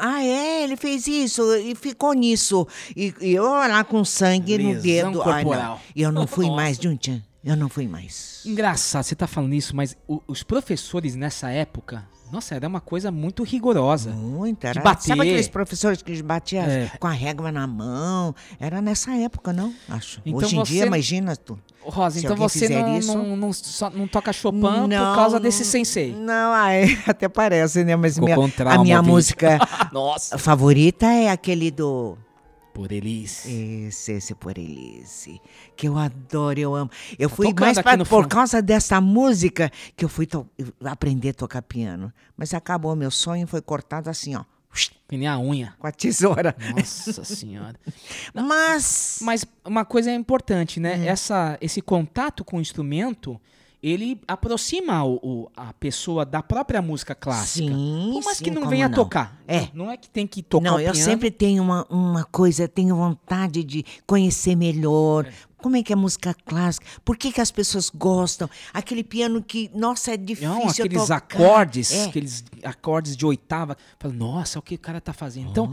Ah, é, ele fez isso e ficou nisso. E, e eu lá com sangue no Lesão dedo. Ai, não. corporal. E eu não fui Nossa. mais, Juntian. Eu não fui mais. Engraçado, você tá falando isso, mas o- os professores nessa época, nossa, era uma coisa muito rigorosa. Muito, era. De bater. Sabe aqueles professores que batiam É. com a régua na mão? Era nessa época, não? Acho. Então Hoje em você- dia, imagina tu. Rosa, Se então você não, isso- não, não, só- não toca Chopin por causa desse sensei. Não, ai, até parece, né? Mas Ficou minha, a minha ouvinte. música favorita é aquele do Por Elise. Esse, esse por Elise. Que eu adoro, eu amo. Eu fui Tá tocando mais pra, no por fundo. causa dessa música que eu fui to- aprender a tocar piano. Mas acabou, meu sonho foi cortado assim, ó. Que nem a unha. Com a tesoura. Nossa senhora. Mas. Mas uma coisa é importante, Hum. né? Essa, esse contato com o instrumento, ele aproxima o, o- a pessoa da própria música clássica. Sim, Por mais sim, que não venha não. tocar. É. Não é que tem que tocar Não, eu piano. sempre tenho uma, uma coisa, tenho vontade de conhecer melhor. Como é que é música clássica? Por que, que as pessoas gostam? Aquele piano que, nossa, é difícil Não, aqueles tocar. acordes, É. aqueles acordes de oitava. Fala, nossa, o que o cara tá fazendo. Então,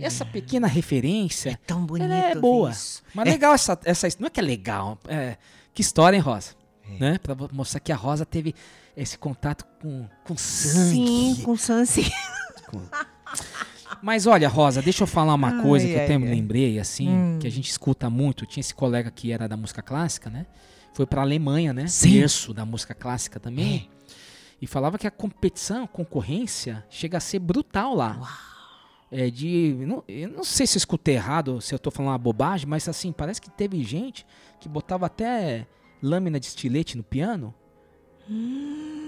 essa pequena referência. É tão bonito Ela é boa. isso. Mas É. legal essa, essa. Não é que é legal. É, que história, hein, Rosa? Né? Pra mostrar que a Rosa teve esse contato com, com sangue. Sim, com sangue. Mas olha, Rosa, deixa eu falar uma coisa Ai, que eu ai, até me lembrei, assim, Hum. que a gente escuta muito. Tinha esse colega que era da música clássica, né? Foi pra Alemanha, né? Sim. Berço da música clássica também. E falava que a competição, a concorrência, chega a ser brutal lá. É de. Não, eu não sei se eu escutei errado, se eu tô falando uma bobagem, mas assim, parece que teve gente que botava até lâmina de estilete no piano.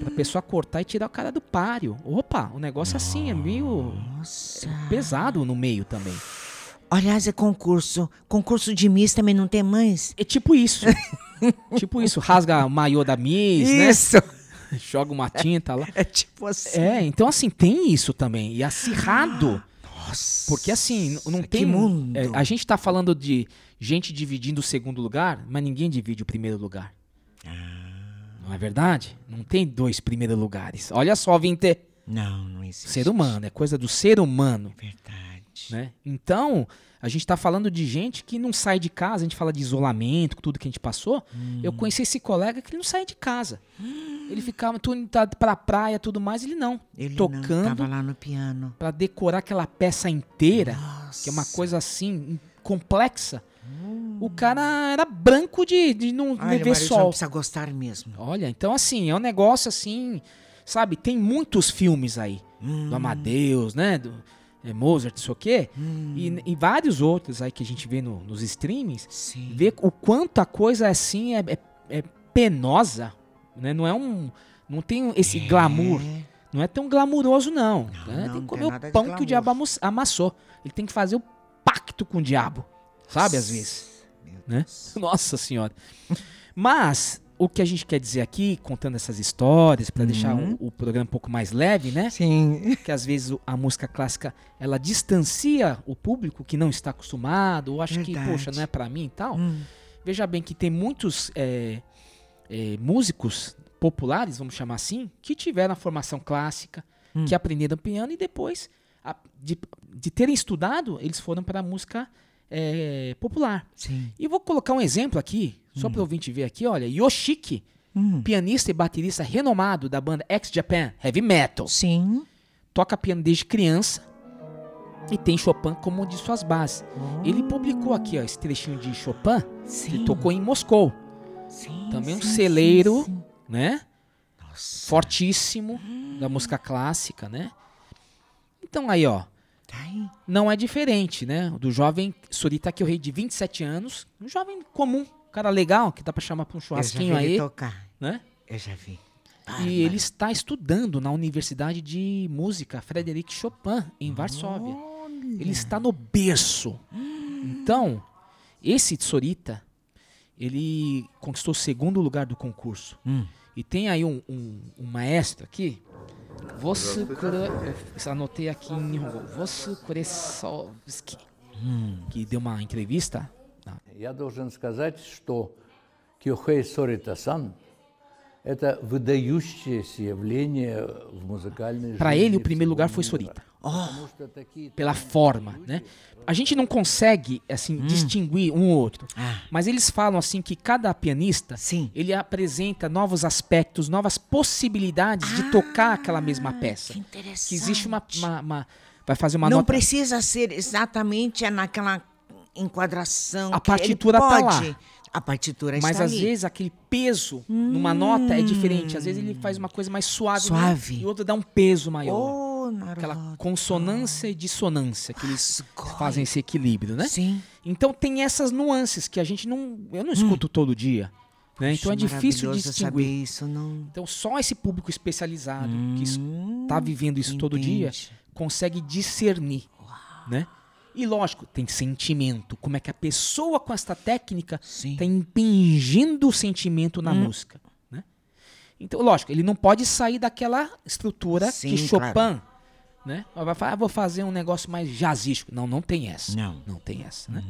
Pra pessoa cortar e tirar o cara do páreo. Opa, o negócio assim é meio é pesado no meio também. Aliás, é concurso. Concurso de Miss também não tem mais? É tipo isso. tipo isso, rasga o maiô da Miss, Isso. né? Joga uma tinta lá. É tipo assim. É, então assim, tem isso também. E acirrado. Nossa. Porque assim, não que tem. mundo. é, a gente tá falando de gente dividindo o segundo lugar, mas ninguém divide o primeiro lugar. Não é verdade? Não tem dois primeiros lugares. Olha só, Vinte. Não, não existe. Ser humano, é coisa do ser humano. Verdade. Né? Então, a gente tá falando de gente que não sai de casa, a gente fala de isolamento, tudo que a gente passou. Eu conheci esse colega que ele não saía de casa. Ele ficava tudo tá pra praia, tudo mais, ele não. Ele tocando não tava lá no piano. Pra decorar aquela peça inteira, que é uma coisa assim complexa. O cara era branco de, de não Olha, ver Marilson, sol. precisa gostar mesmo. Olha, então assim, é um negócio assim, sabe? Tem muitos filmes aí. Hum. Do Amadeus, né? Do é, Mozart, não sei o quê. E, e vários outros aí que a gente vê no- nos streamings. Sim. Vê o quanto a coisa assim é, é- é penosa, né? Não é um... Não tem esse glamour. Não é tão glamuroso, não. né? não, tem não que comer tem o pão que o diabo amassou. Ele tem que fazer o pacto com o diabo. Sabe, às vezes. Né? Nossa senhora. Mas o que a gente quer dizer aqui, contando essas histórias, para deixar o, o programa um pouco mais leve, né? Uhum. Sim. Que às vezes a música clássica ela distancia o público que não está acostumado, ou acha que, Verdade. poxa, não é para mim e tal. Hum. Veja bem que tem muitos é, é, músicos populares, vamos chamar assim, que tiveram a formação clássica, Hum. que aprenderam piano e depois, a- de, de terem estudado, eles foram para a música é, popular. Sim. E vou colocar um exemplo aqui, só para o ouvinte ver aqui, olha, Yoshiki, Hum. pianista e baterista renomado da banda X-Japan Heavy Metal. Sim. Toca piano desde criança e tem Chopin como uma de suas bases. Ele publicou aqui ó, esse trechinho de Chopin, Sim. que tocou em Moscou. Sim, Também um sim, celeiro, sim, né? Fortíssimo da música clássica, né? Então aí, ó, Tá não é diferente, né? Do jovem Surita Kyohei de 27 anos, um jovem comum, cara legal, que dá pra chamar pra um Eu já vi churrasquinho ele aí, tocar. né? Eu já vi. E ele está estudando na Universidade de Música Frederic Chopin, em Varsóvia. Ele está no berço. Então, esse Tsorita, ele conquistou o segundo lugar do concurso. E tem aí um, um- um maestro aqui. Eu anotei aqui em Nihongo. Kuresovski. Que deu uma entrevista. Я должен сказать, что Кёхэй Сорита-сан – это выдающееся явление в музыкальной Para жизни ele, o primeiro lugar foi всего мира. Sorita. Потому что такие pela forma, né? A gente não consegue assim distinguir um ou outro, mas eles falam assim que cada pianista ele apresenta novos aspectos, novas possibilidades de tocar aquela mesma peça. Que, existe uma, uma- uma- vai fazer uma não nota. precisa ser exatamente naquela enquadração. A que partitura tá lá. A partitura Mas está às ali. vezes aquele peso numa nota é diferente. Às vezes ele faz uma coisa mais suave, né? Suave. e o outro dá um peso maior. Oh, aquela consonância e dissonância que eles fazem esse equilíbrio, né? Sim. Então tem essas nuances que a gente não, eu não escuto todo dia, né? Então é difícil distinguir. isso, não. Então só esse público especializado que Hum, está vivendo isso todo dia consegue discernir, né? E lógico, tem sentimento. Como é que a pessoa com esta técnica está impingindo o sentimento na música, né? Então, lógico, ele não pode sair daquela estrutura Sim, que Chopin, claro. né? Vai falar, ah, vou fazer um negócio mais jazzístico. Não, não tem essa. Não. Hum. Não tem essa, né?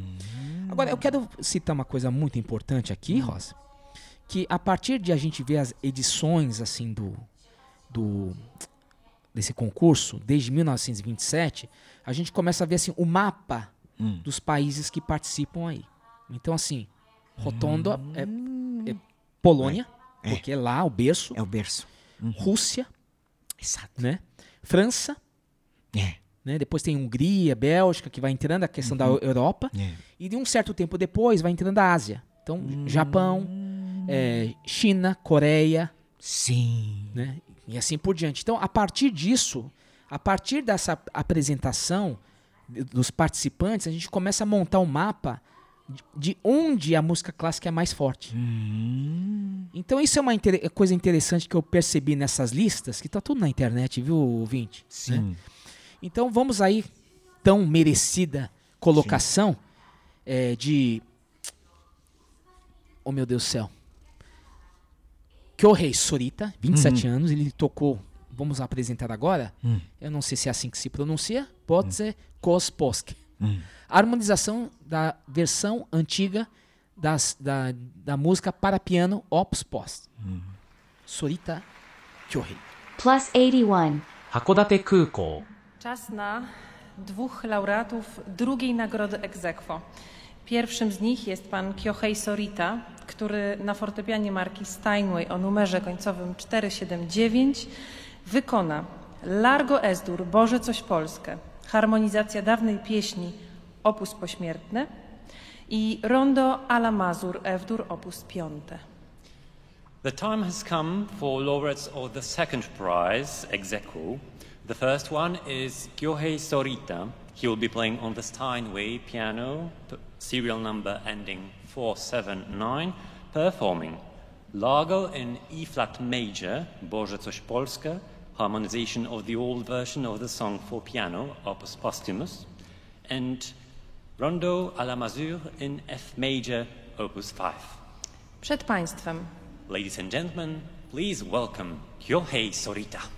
Agora, eu quero citar uma coisa muito importante aqui, Rosa, que a partir de a gente ver as edições assim do, do desse concurso desde 1927, a gente começa a ver assim o mapa Hum. dos países que participam aí. Então assim, Rotondo é, é Polônia, É. porque é lá o berço, É o berço. Rússia, Exato. né? França, É. né? Depois tem Hungria, Bélgica, que vai entrando a questão da Europa. É. E de um certo tempo depois vai entrando a Ásia. Então, Japão, é, China, Coreia, Sim. né? E assim por diante. Então, a partir disso, a partir dessa apresentação dos participantes, a gente começa a montar um mapa de- de onde a música clássica é mais forte. Então, isso é uma inter- coisa interessante que eu percebi nessas listas, que tá tudo na internet, viu, ouvinte? Sim. Né? Então, vamos aí, tão merecida colocação é, de. Oh, meu Deus do céu. Kyohei Sorita, 27 uhum. anos, ele tocou. Vamos apresentar agora? Uhum. Eu não sei se é assim que se pronuncia. Pode hum. ser Kosposk. Hum. Harmonização da versão antiga das, da, da música para piano Opus Post. Hum. Sorita Kyohei. Plus 81. Hakodate Kuko. Czas na dwóch laureatów drugiej nagrody ex aequo. Pierwszym z nich jest pan Kyohei Sorita, który na fortepianie marki Steinway o numerze końcowym 479 wykona Largo Esdur, Boże coś Polskę, harmonizacja dawnej pieśni opus pośmiertne i Rondo alla Mazur F-dur opus 5. The time has come for laureates of the second prize, ex aequo. The first one is Kyohei Sorita. He will be playing on the Steinway piano, serial number ending 479, performing Largo in E flat major, Boże coś Polskie, harmonization of the old version of the song for piano, opus posthumus, and Rondo à la Mazur in F major, opus 5. Przed państwem Ladies and gentlemen, please welcome Kyohei Sorita.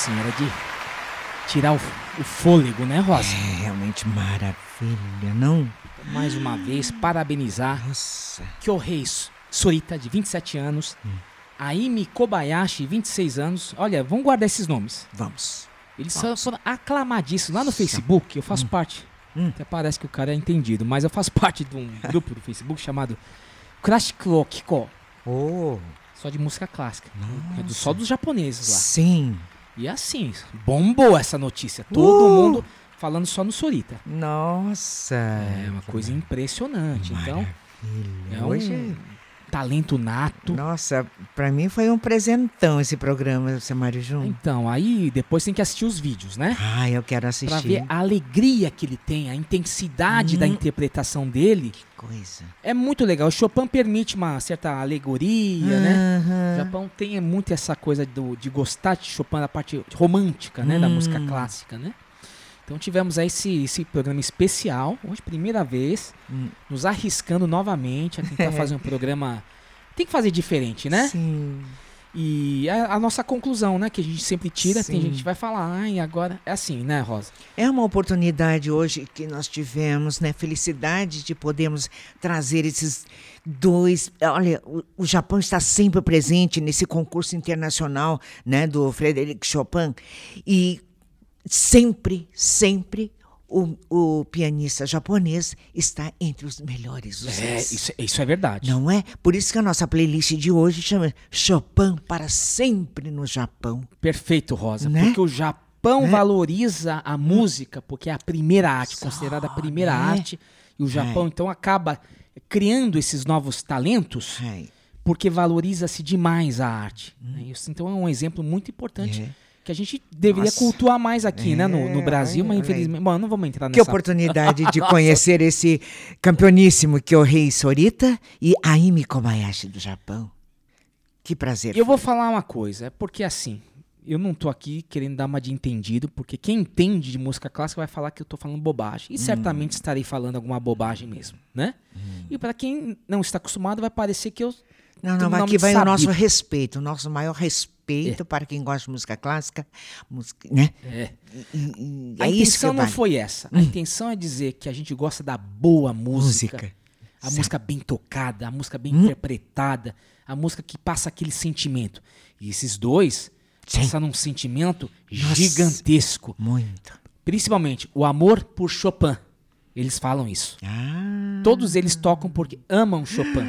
Nossa senhora, de tirar o, o fôlego, né, Rosa? É realmente maravilha, não? Mais uma vez, parabenizar Nossa. Kyohei Sorita, de 27 anos, Aimi Kobayashi, 26 anos. Olha, vamos guardar esses nomes. Vamos. Eles são, foram aclamadíssimos. Lá no Facebook, eu faço parte. Até parece que o cara é entendido, mas eu faço parte de um grupo do Facebook chamado Crash Kiko. Oh. Só de música clássica. É do, só dos japoneses lá. Sim. E assim, bombou essa notícia. Todo Uh! mundo falando só no Sorita. Nossa. É uma coisa impressionante. Então, é um Hoje- talento nato. Nossa, pra mim foi um presentão esse programa, seu Mário Jun. Então, aí depois tem que assistir os vídeos, né? Ah, eu quero Pra assistir. ver a alegria que ele tem, a intensidade da Hum. interpretação dele. Coisa. É muito legal. O Chopin permite uma certa alegoria, né? O Japão tem muito essa coisa do, de gostar de Chopin, da parte romântica, né? Da Hum. música clássica, né? Então tivemos aí esse, esse programa especial, hoje primeira vez, Hum. nos arriscando novamente a tentar fazer um programa... Tem que fazer diferente, né? Sim. E a, a nossa conclusão, né? Que a gente sempre tira, tem gente que vai falar, ai, agora... É assim, né, Rosa? É uma oportunidade hoje que nós tivemos, né? Felicidade de podermos trazer esses dois. Olha, o, o Japão está sempre presente nesse concurso internacional, né? Do Frederic Chopin. E sempre, sempre. O, o pianista japonês está entre os melhores dos É, isso, isso é verdade. Não é? Por isso que a nossa playlist de hoje chama Chopin para sempre no Japão. Perfeito, Rosa. Né? Porque o Japão Né? valoriza a música, porque é a primeira arte, considerada a primeira né? arte. E o Japão, É. então, acaba criando esses novos talentos, É. porque valoriza-se demais a arte. né? Isso, então, é um exemplo muito importante. Hum. É. Que a gente deveria Nossa. cultuar mais aqui, né, no, no É, Brasil, mas olha aí. infelizmente. Bom, não vamos entrar nessa. Que oportunidade de conhecer esse campeoníssimo Kyohei Sorita e Aimi Kobayashi do Japão. Que prazer. Eu vou falar uma coisa, é porque assim, eu não tô aqui querendo dar uma de entendido, porque quem entende de música clássica vai falar que eu tô falando bobagem. E Hum. certamente estarei falando alguma bobagem mesmo, né? E para quem não está acostumado, vai parecer que eu. Não, não, aqui vai o sabido. nosso respeito, o nosso maior respeito para quem gosta de música clássica, música, né? É. E- e- A é intenção não vale. foi essa. A intenção é dizer que a gente gosta da boa música. Música. A música bem tocada, a música bem Hum. interpretada, a música que passa aquele sentimento. E esses dois passaram um sentimento Nossa. gigantesco. Muito. Principalmente o amor por Chopin. Eles falam isso. Ah, Todos eles tocam porque amam Chopin.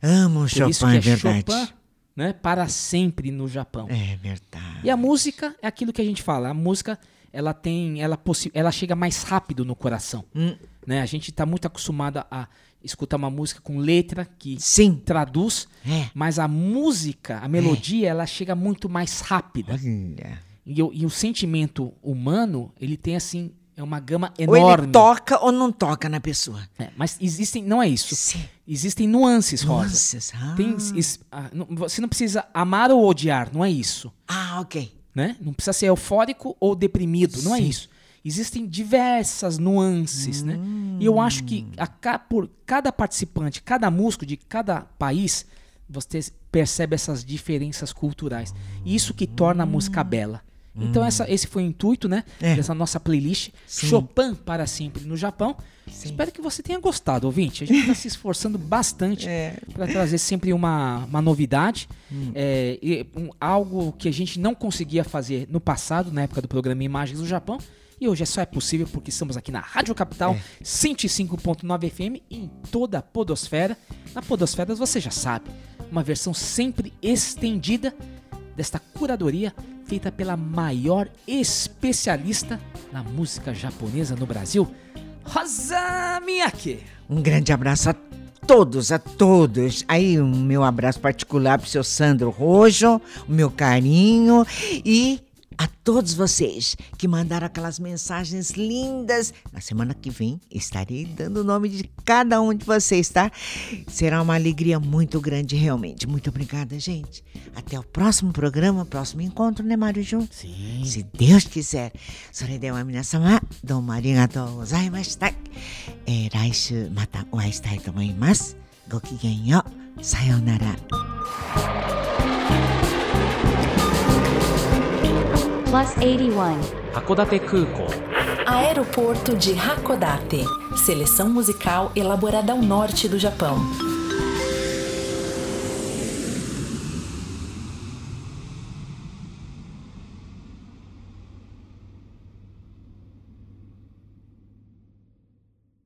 Por Chopin, é é verdade. Chopin, né, para sempre no Japão. É verdade. E a música é aquilo que a gente fala. A música, ela tem, ela, ela chega mais rápido no coração. Hum. Né? A gente está muito acostumado a escutar uma música com letra que Sim. traduz, É. mas a música, a melodia, ela chega muito mais rápida. Olha. E, e o sentimento humano, ele tem assim, é uma gama Ou enorme. ele toca ou não toca na pessoa. É, mas existem, não é isso. Sim. Existem nuances, Rosa. Nuances, ah. Tem, is- ah, não- você não precisa amar ou odiar, não é isso. Ah, ok. Né? Não precisa ser eufórico ou deprimido, não é Sim. isso. Existem diversas nuances, né? E eu acho que a por cada participante, cada músico de cada país, você percebe essas diferenças culturais. Isso que torna a música bela. Então essa, esse foi o intuito, né? É. Dessa nossa playlist Sim. Chopin para sempre no Japão. Espero que você tenha gostado, ouvinte. A gente está se esforçando bastante É. para trazer sempre uma, uma novidade. É, e um- algo que a gente não conseguia fazer no passado, na época do programa Imagens do Japão. E hoje só é possível porque estamos aqui na Rádio Capital 105.9 FM em toda a Podosfera. Na Podosfera você já sabe, uma versão sempre estendida desta curadoria feita pela maior especialista na música japonesa no Brasil, Rosa Miyake. Um grande abraço a todos, a todos. Aí, o meu abraço particular pro seu Sandro Rojo, o meu carinho e a todos vocês que mandaram aquelas mensagens lindas. Na semana que vem estarei dando o nome de cada um de vocês, tá? Será uma alegria muito grande, realmente. Muito obrigada, gente. Até o próximo programa, próximo encontro, né, Mário Jun? Sim. Se Deus quiser. Soredeu Aminasama, Dom Marigatou Gozaimashita. É, 来週またお会いしたいと思います。ごきげんよう。さようなら。plus 81. Hakodate Kuko. Aeroporto de Hakodate. Seleção musical elaborada ao norte do Japão.